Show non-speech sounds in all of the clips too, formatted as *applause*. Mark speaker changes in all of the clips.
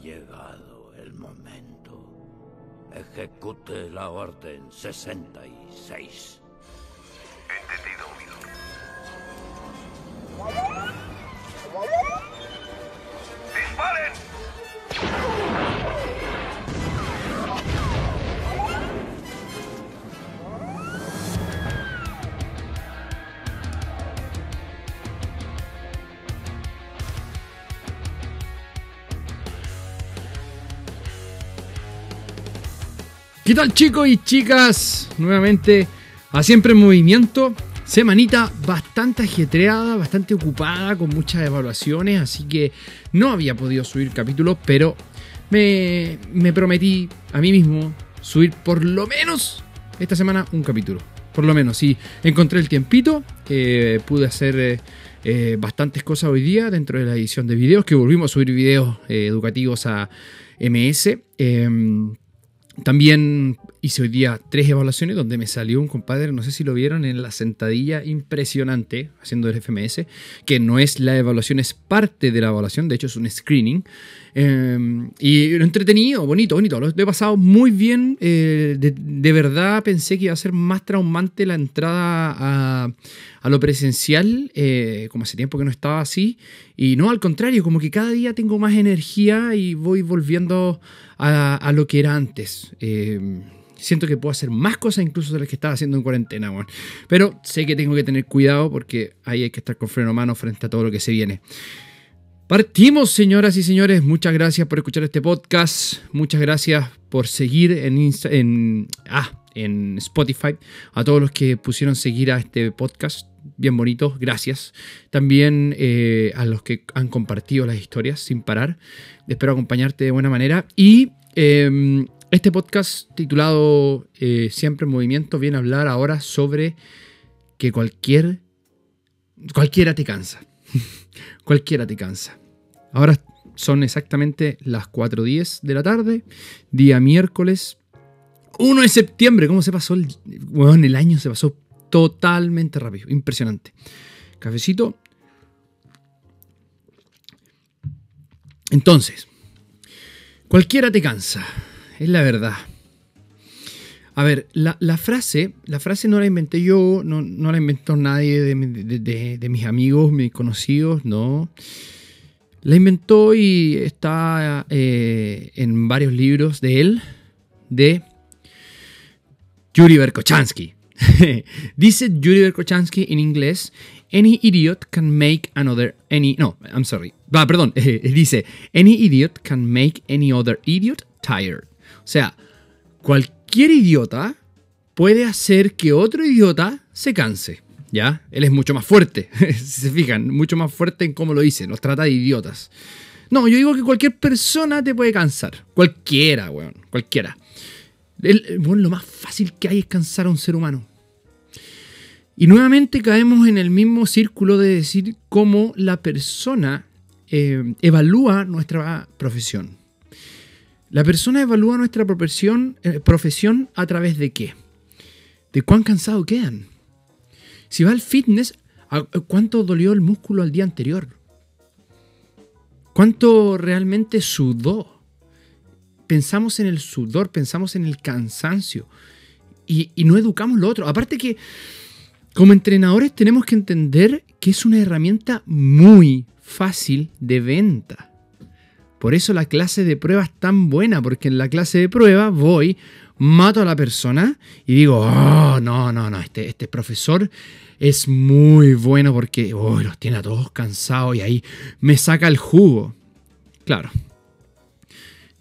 Speaker 1: Llegado el momento. Ejecute la orden 66.
Speaker 2: Entendido.
Speaker 3: ¿Qué tal chicos y chicas? Nuevamente a Siempre en Movimiento. Semanita bastante ajetreada, bastante ocupada, con muchas evaluaciones, así que no había podido subir capítulos, pero me, me prometí a mí mismo subir por lo menos esta semana un capítulo. Por lo menos, sí, encontré el tiempito, pude hacer eh, eh, bastantes cosas hoy día dentro de la edición de videos, que volvimos a subir videos eh, educativos a MS. Em, también hice hoy día tres evaluaciones donde me salió un compadre, no sé si lo vieron, en la sentadilla impresionante haciendo el FMS, que no es la evaluación, es parte de la evaluación, de hecho es un screening. Eh, y entretenido, bonito, bonito, lo he pasado muy bien. eh, de, verdad pensé que iba a ser más traumante la entrada a, lo presencial, eh, como hace tiempo que no estaba así. Y no, al contrario, como que cada día tengo más energía y voy volviendo a, lo que era antes. Eh, siento que puedo hacer más cosas incluso de las que estaba haciendo en cuarentena, weón. Pero sé que tengo que tener cuidado porque ahí hay que estar con freno a mano frente a todo lo que se viene. Partimos, señoras y señores. Muchas gracias por escuchar este podcast. Muchas gracias por seguir en, Insta- en, ah, Spotify. A todos los que pusieron seguir a este podcast. Bien bonitos, gracias. También eh, a los que han compartido las historias sin parar. Espero acompañarte de buena manera. Y eh, este podcast titulado eh, Siempre en Movimiento viene a hablar ahora sobre que cualquier... Cualquiera te cansa. *laughs* cualquiera te cansa. Ahora son exactamente las 4.10 de la tarde, día miércoles 1 de septiembre. ¿Cómo se pasó el, weón, el año? Se pasó totalmente rápido. Impresionante. Cafecito. Entonces, cualquiera te cansa. Es la verdad. A ver, la, frase, la frase no la inventé yo, no, no la inventó nadie de- de mis amigos, mis conocidos, no. La inventó y está eh, en varios libros de él, de Yuri Berkochansky. *laughs* Dice Yuri Berkochansky en inglés, any idiot can make another any no, I'm sorry. Ah, perdón, *laughs* dice any idiot can make any other idiot tired. O sea, cualquier idiota puede hacer que otro idiota se canse. ¿Ya? Él es mucho más fuerte. *laughs* si se fijan, mucho más fuerte en cómo lo dice. Nos trata de idiotas. No, yo digo que cualquier persona te puede cansar. Cualquiera, weón. Cualquiera. Bueno, lo más fácil que hay es cansar a un ser humano. Y nuevamente caemos en el mismo círculo de decir cómo la persona eh, evalúa nuestra profesión. La persona evalúa nuestra profesión, eh, profesión a través de qué? De cuán cansado quedan. Si va al fitness, ¿a- a ¿cuánto dolió el músculo al día anterior? ¿Cuánto realmente sudó? Pensamos en el sudor, pensamos en el cansancio y, y no educamos lo otro. Aparte que como entrenadores tenemos que entender que es una herramienta muy fácil de venta. Por eso la clase de prueba es tan buena, porque en la clase de prueba voy, mato a la persona y digo, oh, no, no, no, este, este profesor es muy bueno porque oh, los tiene a todos cansados y ahí me saca el jugo. Claro.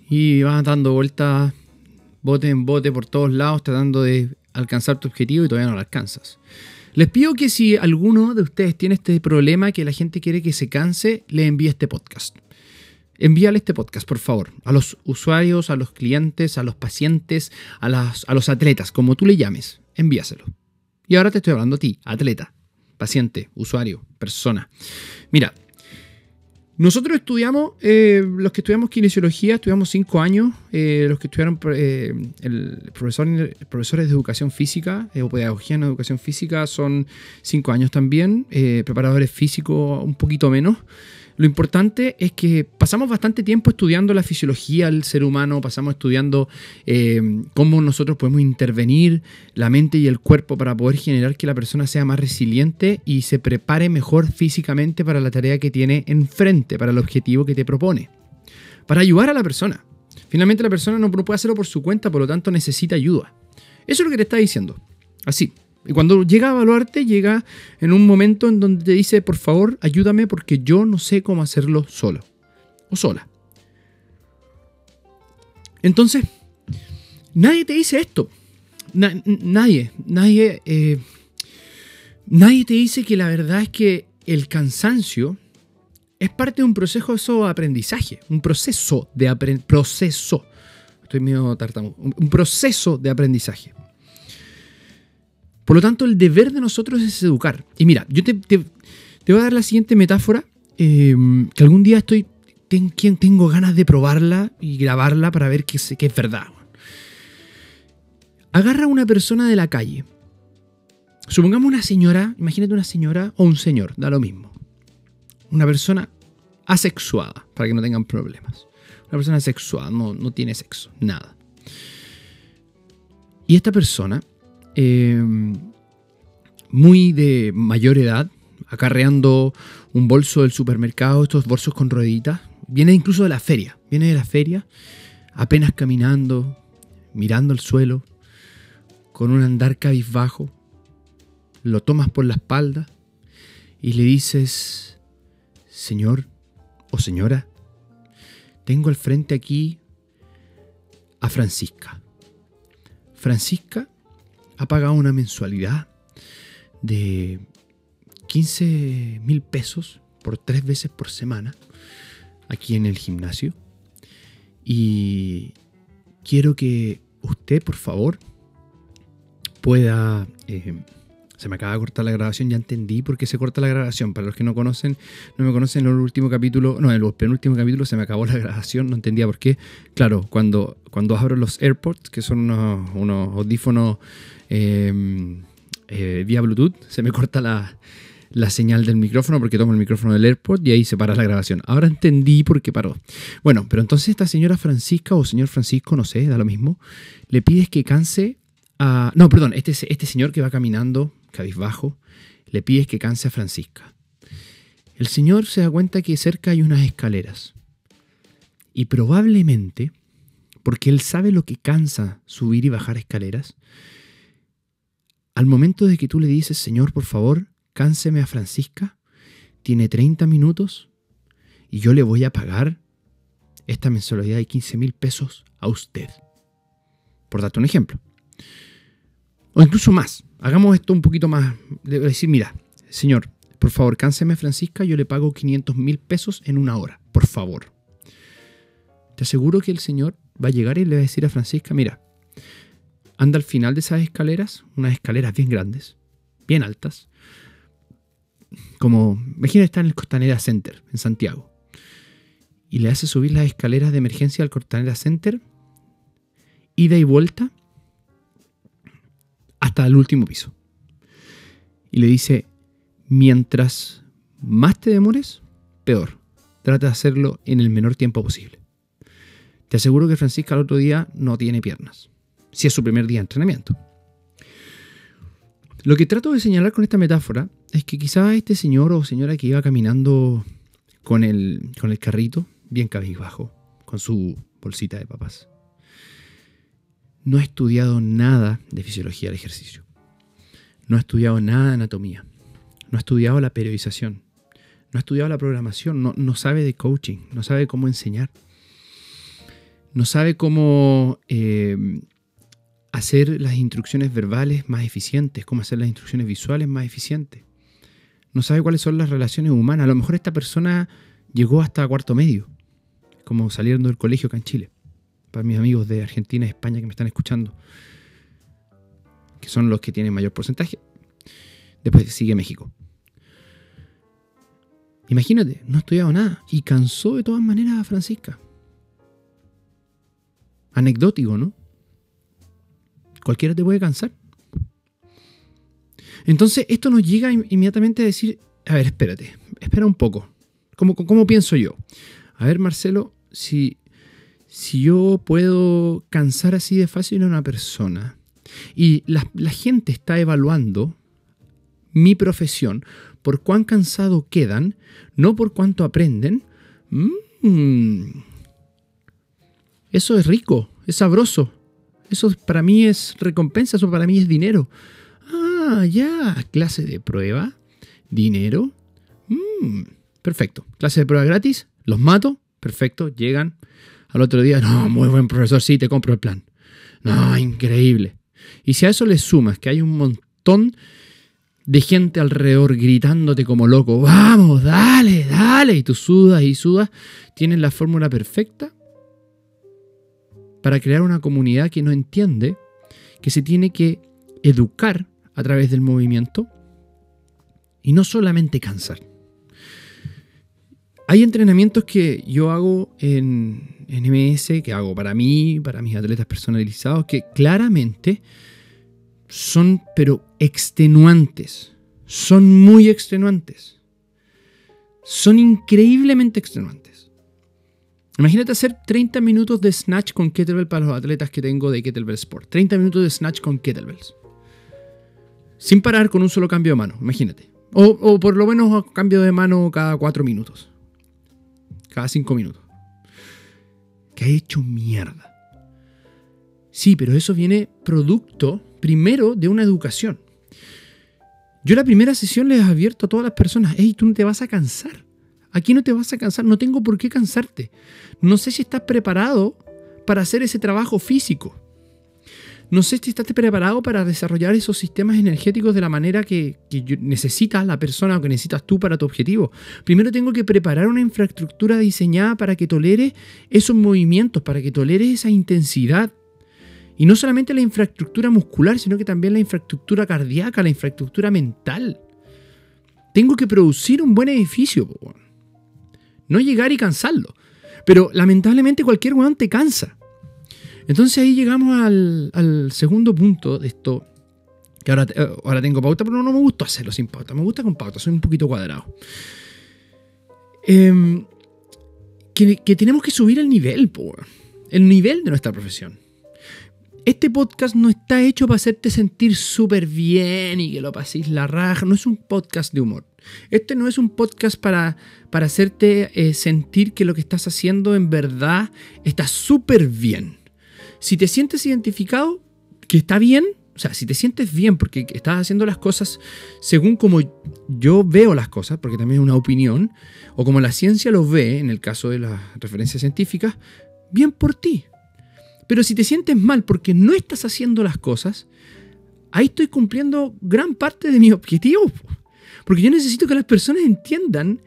Speaker 3: Y vas dando vueltas bote en bote por todos lados tratando de alcanzar tu objetivo y todavía no lo alcanzas. Les pido que si alguno de ustedes tiene este problema que la gente quiere que se canse, le envíe este podcast. Envíale este podcast, por favor, a los usuarios, a los clientes, a los pacientes, a, las- a los atletas, como tú le llames. Envíaselo. Y ahora te estoy hablando a ti, atleta, paciente, usuario, persona. Mira, nosotros estudiamos, eh, los que estudiamos kinesiología, estudiamos cinco años. eh, los que estudiaron eh, el profesor, profesores de educación física eh, o pedagogía en educación física son cinco años también. eh, preparadores físicos un poquito menos. Lo importante es que pasamos bastante tiempo estudiando la fisiología del ser humano, pasamos estudiando eh, cómo nosotros podemos intervenir la mente y el cuerpo para poder generar que la persona sea más resiliente y se prepare mejor físicamente para la tarea que tiene enfrente, para el objetivo que te propone, para ayudar a la persona. Finalmente la persona no puede hacerlo por su cuenta, por lo tanto necesita ayuda. Eso es lo que te está diciendo. Así. Y cuando llega a evaluarte, llega en un momento en donde te dice, por favor, ayúdame porque yo no sé cómo hacerlo solo o sola. Entonces, nadie te dice esto. nadie, nadie, eh, nadie te dice que la verdad es que el cansancio es parte de un proceso de aprendizaje, un proceso de aprendizaje, proceso. Estoy medio tartamudo. Un proceso de aprendizaje. Por lo tanto, el deber de nosotros es educar. Y mira, yo te, voy a dar la siguiente metáfora, eh, que algún día estoy, tengo ganas de probarla y grabarla para ver que, es verdad. Agarra a una persona de la calle. Supongamos una señora, imagínate una señora o un señor, da lo mismo. Una persona asexuada, para que no tengan problemas. Una persona asexuada, no tiene sexo, nada. Y esta persona Em, muy de mayor edad, acarreando un bolso del supermercado, estos bolsos con rueditas. Viene incluso de la feria, viene de la feria, apenas caminando, mirando el suelo, con un andar cabizbajo. Lo tomas por la espalda y le dices, Señor o señora, tengo al frente aquí a Francisca. Francisca ha pagado una mensualidad de 15 mil pesos por tres veces por semana aquí en el gimnasio. Y quiero que usted, por favor, pueda... Eh, se me acaba de cortar la grabación, ya entendí por qué se corta la grabación. Para los que no conocen, no me conocen, en el último capítulo, no, en el penúltimo capítulo se me acabó la *laughs* grabación, no entendía por qué. Claro, cuando, cuando abro los AirPods, que son unos, unos audífonos Em, eh, vía Bluetooth, se me corta la, señal del micrófono porque tomo el micrófono del AirPod y ahí se para la grabación. Ahora entendí por qué paró. Bueno, pero entonces esta señora Francisca o señor Francisco, no sé, da lo mismo, le pides que canse a... No, perdón, este, este señor que va caminando, cabizbajo, le pides que canse a Francisca. El señor se da cuenta que cerca hay unas escaleras. Y probablemente, porque él sabe lo que cansa subir y bajar escaleras, al momento de que tú le dices, Señor, por favor, cánseme a Francisca, tiene 30 minutos y yo le voy a pagar esta mensualidad de 15 mil pesos a usted. Por darte un ejemplo. O incluso más. Hagamos esto un poquito más. De decir, mira, Señor, por favor, cánseme Francisca, yo le pago 500 mil pesos en una hora. Por favor. Te aseguro que el Señor va a llegar y le va a decir a Francisca, mira, anda al final de esas escaleras, unas escaleras bien grandes, bien altas, como, imagina estar en el Costanera Center, en Santiago, y le hace subir las escaleras de emergencia al Costanera Center, ida y vuelta, hasta el último piso. Y le dice, mientras más te demores, peor. Trata de hacerlo en el menor tiempo posible. Te aseguro que Francisca el otro día no tiene piernas si es su primer día de entrenamiento. Lo que trato de señalar con esta metáfora es que quizá este señor o señora que iba caminando con el, con el carrito, bien cabizbajo, con su bolsita de papas, no ha estudiado nada de fisiología del ejercicio. No ha estudiado nada de anatomía. No ha estudiado la periodización. No ha estudiado la programación. No, no sabe de coaching. No sabe cómo enseñar. No sabe cómo eh, hacer las instrucciones verbales más eficientes, cómo hacer las instrucciones visuales más eficientes. No sabe cuáles son las relaciones humanas. A lo mejor esta persona llegó hasta cuarto medio, como saliendo del colegio acá en Chile. Para mis amigos de Argentina y España que me están escuchando, que son los que tienen mayor porcentaje. Después sigue México. Imagínate, no ha estudiado nada y cansó de todas maneras a Francisca. Anecdótico, ¿no? Cualquiera te puede cansar. Entonces, esto nos llega inmediatamente a decir, a ver, espérate, espera un poco. ¿Cómo, cómo pienso yo? A ver, Marcelo, si, si yo puedo cansar así de fácil a una persona y la, gente está evaluando mi profesión por cuán cansado quedan, no por cuánto aprenden, mmm, eso es rico, es sabroso. Eso para mí es recompensa, eso para mí es dinero. Ah, ya, clase de prueba, dinero. Mm, perfecto. Clase de prueba gratis, los mato, perfecto, llegan. Al otro día, no, muy buen profesor, sí, te compro el plan. No, increíble. Y si a eso le sumas que hay un montón de gente alrededor gritándote como loco, vamos, dale, dale, y tú sudas y sudas, tienes la fórmula perfecta para crear una comunidad que no entiende que se tiene que educar a través del movimiento y no solamente cansar. Hay entrenamientos que yo hago en, en MS, que hago para mí, para mis atletas personalizados, que claramente son, pero extenuantes. Son muy extenuantes. Son increíblemente extenuantes. Imagínate hacer 30 minutos de snatch con kettlebell para los atletas que tengo de kettlebell sport. 30 minutos de snatch con kettlebells. Sin parar con un solo cambio de mano, imagínate. O, o por lo menos cambio de mano cada 4 minutos. Cada 5 minutos. Ha hecho mierda. Sí, pero eso viene producto primero de una educación. Yo la primera sesión les advierto a todas las personas, hey, tú no te vas a cansar. Aquí no te vas a cansar, no tengo por qué cansarte. No sé si estás preparado para hacer ese trabajo físico. No sé si estás preparado para desarrollar esos sistemas energéticos de la manera que, que necesita la persona o que necesitas tú para tu objetivo. Primero tengo que preparar una infraestructura diseñada para que tolere esos movimientos, para que tolere esa intensidad. Y no solamente la infraestructura muscular, sino que también la infraestructura cardíaca, la infraestructura mental. Tengo que producir un buen edificio, no llegar y cansarlo. Pero lamentablemente cualquier weón te cansa. Entonces ahí llegamos al, segundo punto de esto. Que ahora, eh, ahora tengo pauta, pero no, me gusta hacerlo sin pauta. Me gusta con pauta, soy un poquito cuadrado. Em, que, tenemos que subir el nivel, el nivel de nuestra profesión. Este podcast no está hecho para hacerte sentir súper bien y que lo paséis la raja. No es un podcast de humor. Este no es un podcast para, para hacerte eh, sentir que lo que estás haciendo en verdad está súper bien. Si te sientes identificado, que está bien, o sea, si te sientes bien porque estás haciendo las cosas según como yo veo las cosas, porque también es una opinión, o como la ciencia lo ve, en el caso de las referencias científicas, bien por ti. Pero si te sientes mal porque no estás haciendo las cosas, ahí estoy cumpliendo gran parte de mi objetivo. Porque yo necesito que las personas entiendan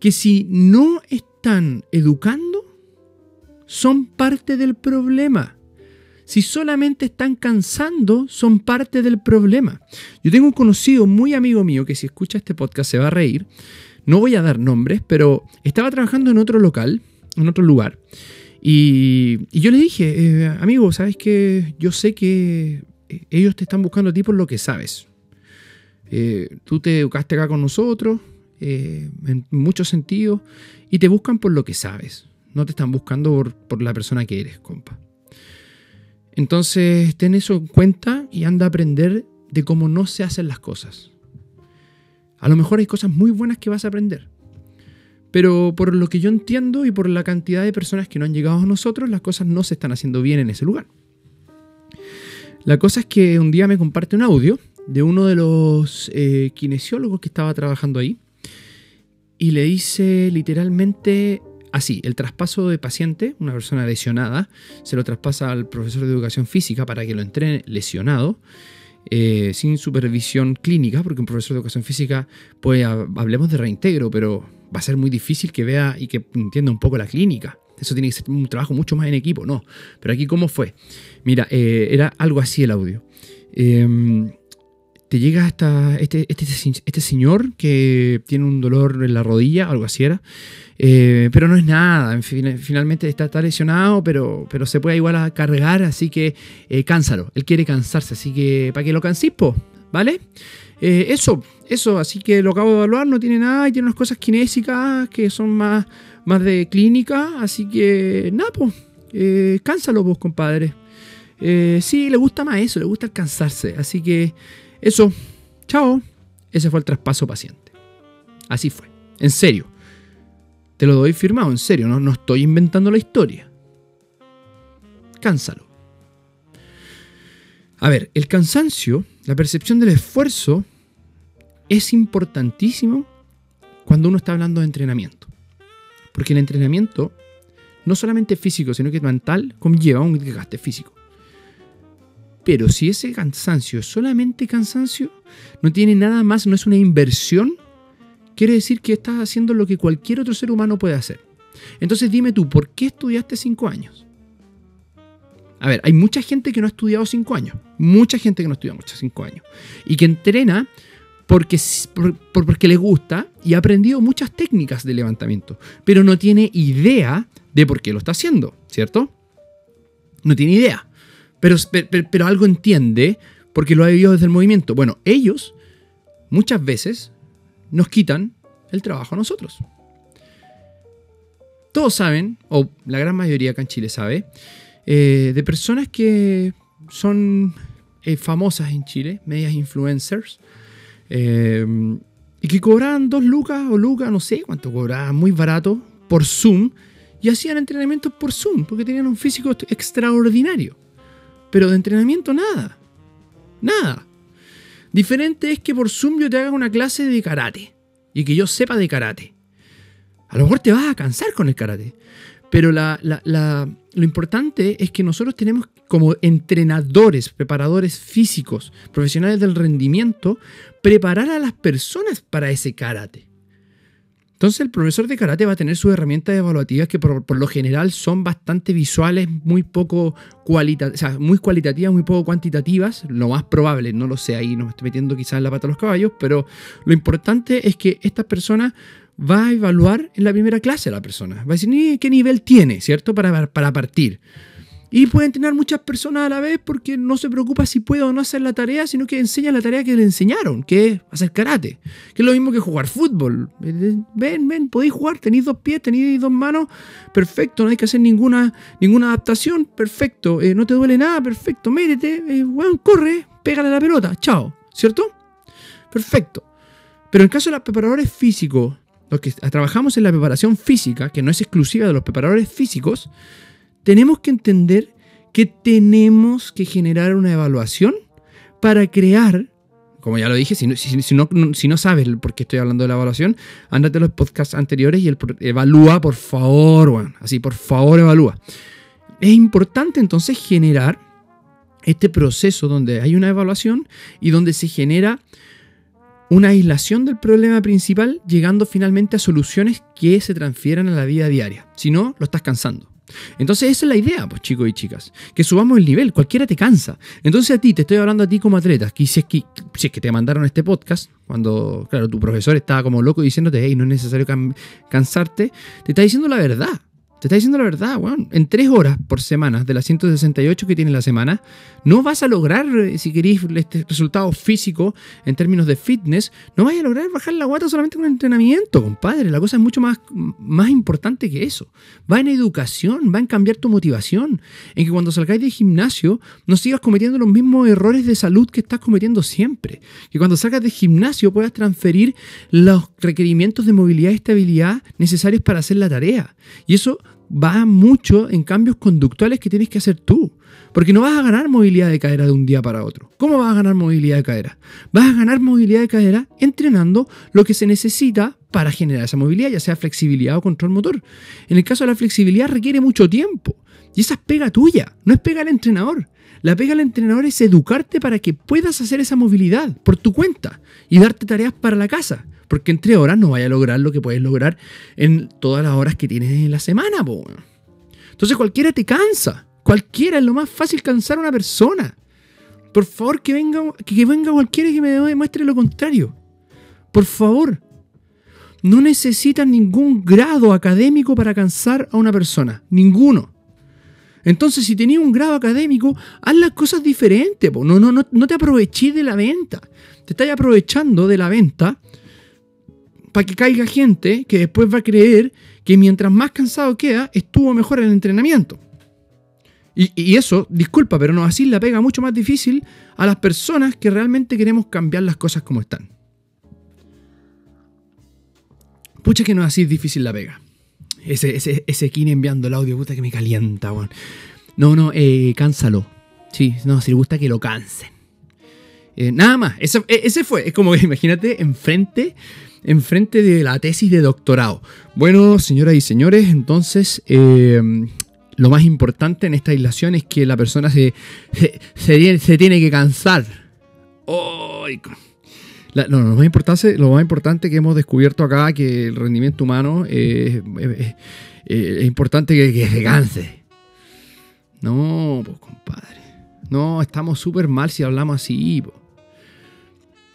Speaker 3: que si no están educando, son parte del problema. Si solamente están cansando, son parte del problema. Yo tengo un conocido muy amigo mío que si escucha este podcast se va a reír. No voy a dar nombres, pero estaba trabajando en otro local, en otro lugar. Y, yo le dije, eh, amigo, ¿sabes que Yo sé que eh, ellos te están buscando a ti por lo que sabes. Eh, tú te educaste acá con nosotros, en muchos sentidos, y te buscan por lo que sabes. No te están buscando por la persona que eres, compa. Entonces, ten eso en cuenta y anda a aprender de cómo no se hacen las cosas. A lo mejor hay cosas muy buenas que vas a aprender, pero por lo que yo entiendo y por la cantidad de personas que no han llegado a nosotros, las cosas no se están haciendo bien en ese lugar. La cosa es que un día me comparte un audio de uno de los eh, kinesiólogos que estaba trabajando ahí y le dice literalmente así, el traspaso de paciente, una persona lesionada, se lo traspasa al profesor de educación física para que lo entrene lesionado eh, sin supervisión clínica, porque un profesor de educación física, pues hablemos de reintegro, pero va a ser muy difícil que vea y que entienda un poco la clínica. Eso tiene que ser un trabajo mucho más en equipo, no. Pero aquí, ¿cómo fue? Mira, eh, era algo así el audio. Em, te llega hasta este, este, este, señor que tiene un dolor en la rodilla, algo así era, eh, pero no es nada, finalmente está, lesionado, pero, pero se puede igual a cargar, así que eh, cánsalo, él quiere cansarse, así que para que lo cansís, ¿vale? eh, eso, eso, así que lo acabo de evaluar, no tiene nada y tiene unas cosas kinésicas que son más, más de clínica, así que nada, pues, cánsalo, pues, compadre. Sí, le gusta más eso, le gusta alcanzarse, así que eso, chao. Ese fue el traspaso paciente. Así fue, en serio. Te lo doy firmado, en serio, no, no estoy inventando la historia. Cánsalo. A ver, el cansancio, la percepción del esfuerzo, es importantísimo cuando uno está hablando de entrenamiento. Porque el entrenamiento, no solamente físico, sino que mental, conlleva un desgaste físico. Pero si ese cansancio es solamente cansancio, no tiene nada más, no es una inversión, quiere decir que estás haciendo lo que cualquier otro ser humano puede hacer. Entonces dime tú, ¿por qué estudiaste cinco años? A ver, hay mucha gente que no ha estudiado cinco años. Mucha gente que no ha estudiado muchos cinco años. Y que entrena porque, porque le gusta y ha aprendido muchas técnicas de levantamiento. Pero no tiene idea de por qué lo está haciendo, ¿cierto? No tiene idea. Pero, algo entiende porque lo ha vivido desde el movimiento. Bueno, ellos muchas veces nos quitan el trabajo a nosotros. Todos saben, o la gran mayoría acá en Chile sabe, eh, de personas que son eh, famosas en Chile, medias influencers, eh, y que cobraban dos lucas o lucas, no sé cuánto cobraban, muy barato, por Zoom, y hacían entrenamientos por Zoom, porque tenían un físico extraordinario. Pero de entrenamiento nada, nada. Diferente es que por Zoom yo te haga una clase de karate, y que yo sepa de karate. A lo mejor te vas a cansar con el karate, pero lo importante es que nosotros tenemos como entrenadores, preparadores físicos, profesionales del rendimiento, preparar a las personas para ese karate. Entonces el profesor de karate va a tener sus herramientas evaluativas que por, lo general son bastante visuales, muy poco cualitativas, muy cualitativas, muy poco cuantitativas, lo más probable, no lo sé, ahí no me estoy metiendo quizás en la pata de los caballos, pero lo importante es que estas personas va a evaluar en la primera clase a la persona. Va a decir qué nivel tiene, ¿cierto? Para, para partir. Y puede entrenar muchas personas a la vez porque no se preocupa si puede o no hacer la tarea, sino que enseña la tarea que le enseñaron, que es hacer karate. Que es lo mismo que jugar fútbol. Ven, ven, podéis jugar, tenéis dos pies, tenéis dos manos, perfecto, no hay que hacer ninguna, ninguna adaptación, perfecto. Eh, no te duele nada, perfecto, métete, eh, corre, pégale la pelota, chao, ¿cierto? Perfecto. Pero en el caso de los preparadores físicos, los que trabajamos en la preparación física, que no es exclusiva de los preparadores físicos, tenemos que entender que tenemos que generar una evaluación para crear, como ya lo dije, si no, sabes por qué estoy hablando de la evaluación, ándate a los podcasts anteriores y el, evalúa, por favor, bueno, así, por favor, evalúa. Es importante entonces generar este proceso donde hay una evaluación y donde se genera una aislación del problema principal, llegando finalmente a soluciones que se transfieran a la vida diaria. Si no, lo estás cansando. Entonces esa es la idea, pues chicos y chicas, que subamos el nivel, cualquiera te cansa. Entonces a ti, te estoy hablando a ti como atleta, que si es que, si es que te mandaron este podcast, cuando, claro, tu profesor estaba como loco diciéndote, hey, no es necesario cansarte, te está diciendo la verdad. Te está diciendo la verdad, weón. En tres horas por semana, de las 168 que tiene la semana, no vas a lograr, eh, si queréis este resultado físico en términos de fitness, no vas a lograr bajar la guata solamente con entrenamiento, compadre. La cosa es mucho más, más importante que eso. Va en educación, va en cambiar tu motivación, en que cuando salgáis del gimnasio no sigas cometiendo los mismos errores de salud que estás cometiendo siempre. Que cuando salgas del gimnasio puedas transferir los requerimientos de movilidad y estabilidad necesarios para hacer la tarea. Y eso va mucho en cambios conductuales que tienes que hacer tú. Porque no vas a ganar movilidad de cadera de un día para otro. ¿Cómo vas a ganar movilidad de cadera? Vas a ganar movilidad de cadera entrenando lo que se necesita para generar esa movilidad, ya sea flexibilidad o control motor. En el caso de la flexibilidad requiere mucho tiempo. Y esa es pega tuya, no es pega al entrenador. La pega al entrenador es educarte para que puedas hacer esa movilidad por tu cuenta y darte tareas para la casa. Porque entre horas no vaya a lograr lo que puedes lograr en todas las horas que tienes en la semana. Po. Entonces cualquiera te cansa. Cualquiera es lo más fácil cansar a una persona. Por favor, que venga, que venga cualquiera que me demuestre lo contrario. Por favor. No necesitas ningún grado académico para cansar a una persona. Ninguno. Entonces, si tenías un grado académico, haz las cosas diferentes. No, no, no, no te aproveches de la venta. Te estás aprovechando de la venta para que caiga gente que después va a creer que mientras más cansado queda, estuvo mejor el entrenamiento. Y, eso, disculpa, pero nos así la pega mucho más difícil a las personas que realmente queremos cambiar las cosas como están. Pucha que nos así difícil la pega. Ese, ese, ese Kine enviando el audio, puta que me calienta, weón. No, no, eh, cánsalo. Sí, no, si le gusta que lo cansen. Eh, nada más, ese, ese fue. Es como que imagínate enfrente, enfrente de la tesis de doctorado. Bueno, señoras y señores, entonces eh, lo más importante en esta aislación es que la persona se, se, tiene que cansar. ¡Ay! La- no, lo, más importante, lo más importante que hemos descubierto acá que el rendimiento humano eh, eh, es importante que, que se canse. No, pues compadre. No, estamos súper mal si hablamos así. po.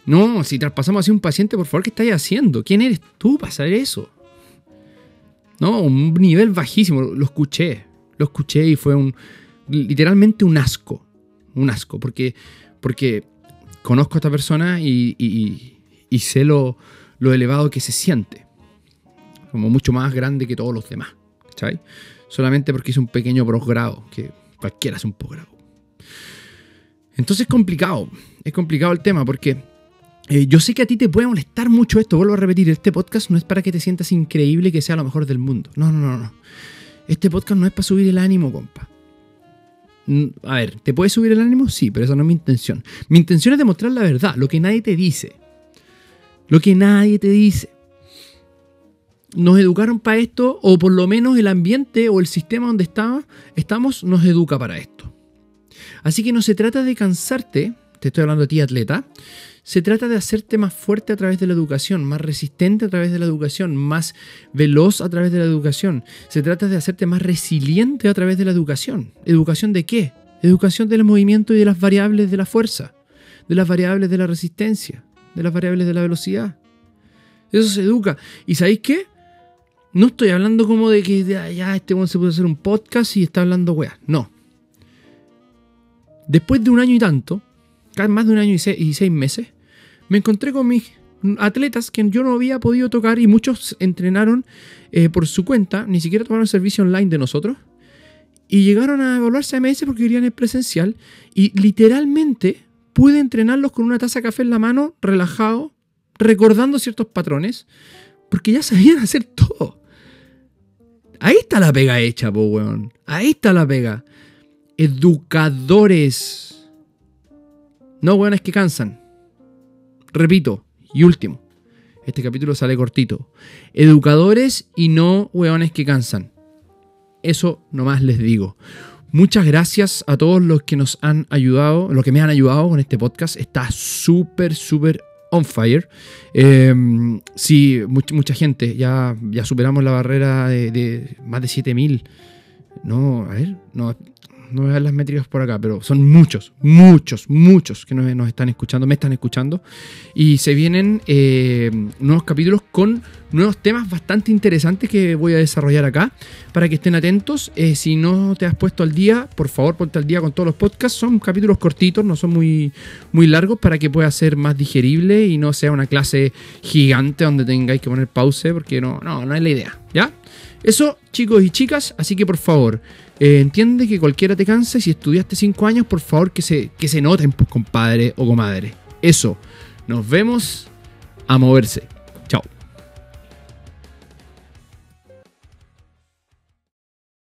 Speaker 3: No, si traspasamos así un paciente, por favor, ¿qué estáis haciendo? ¿Quién eres tú para saber eso? No, un nivel bajísimo. Lo escuché. Lo escuché y fue un. literalmente un asco. Un asco. Porque. Porque conozco a esta persona y- y sé lo, lo elevado que se siente. Como mucho más grande que todos los demás. ¿Cachai? Solamente porque hizo un pequeño posgrado. Que cualquiera hace un posgrado. Entonces es complicado. Es complicado el tema porque eh, yo sé que a ti te puede molestar mucho esto. Vuelvo a repetir, este podcast no es para que te sientas increíble y que sea lo mejor del mundo. No, no, no, no. Este podcast no es para subir el ánimo, compa. Mm, A ver, ¿te puede subir el ánimo? Sí, pero esa no es mi intención. Mi intención es demostrar la verdad, lo que nadie te dice. Lo que nadie te dice. Nos educaron para esto, o por lo menos el ambiente o el sistema donde estamos, estamos nos educa para esto. Así que no se trata de cansarte, te estoy hablando a ti atleta, se trata de hacerte más fuerte a través de la educación, más resistente a través de la educación, más veloz a través de la educación. Se trata de hacerte más resiliente a través de la educación. ¿Educación de qué? Educación del movimiento y de las variables de la fuerza, de las variables de la resistencia, de las variables de la velocidad. Eso se educa. ¿Y sabéis qué? No estoy hablando como de que ya, ya este se puede hacer un podcast y está hablando weá. No. Después de un año y tanto, más de un año y seis, meses, me encontré con mis atletas que yo no había podido tocar y muchos entrenaron eh, por su cuenta, ni siquiera tomaron servicio online de nosotros. Y llegaron a evaluarse a MS porque querían el presencial. Y literalmente pude entrenarlos con una taza de café en la mano, relajado, recordando ciertos patrones, porque ya sabían hacer todo. Ahí está la pega hecha, po, weón. Ahí está la pega. Educadores. No, weones que cansan. Repito, y último. Este capítulo sale cortito. Educadores y no weones que cansan. Eso nomás les digo. Muchas gracias a todos los que nos han ayudado, los que me han ayudado con este podcast. Está súper, súper on fire. Eh, sí, much- mucha gente. Ya, ya superamos la barrera de, de más de 7000. No, a ver, no, no voy a ver las métricas por acá, pero son muchos, muchos, muchos que nos, nos están escuchando, me están escuchando. Y se vienen eh, nuevos capítulos con nuevos temas bastante interesantes que voy a desarrollar acá para que estén atentos. Eh, si no te has puesto al día, por favor ponte al día con todos los podcasts. Son capítulos cortitos, no son muy, muy largos para que pueda ser más digerible y no sea una clase gigante donde tengáis que poner pause porque no, no, no es la idea. ¿Ya? Eso, chicos y chicas, así que por favor, eh, entiende que cualquiera te cansa y si estudiaste 5 años, por favor que se, que se noten, pues, compadre o comadre. Eso, nos vemos a moverse.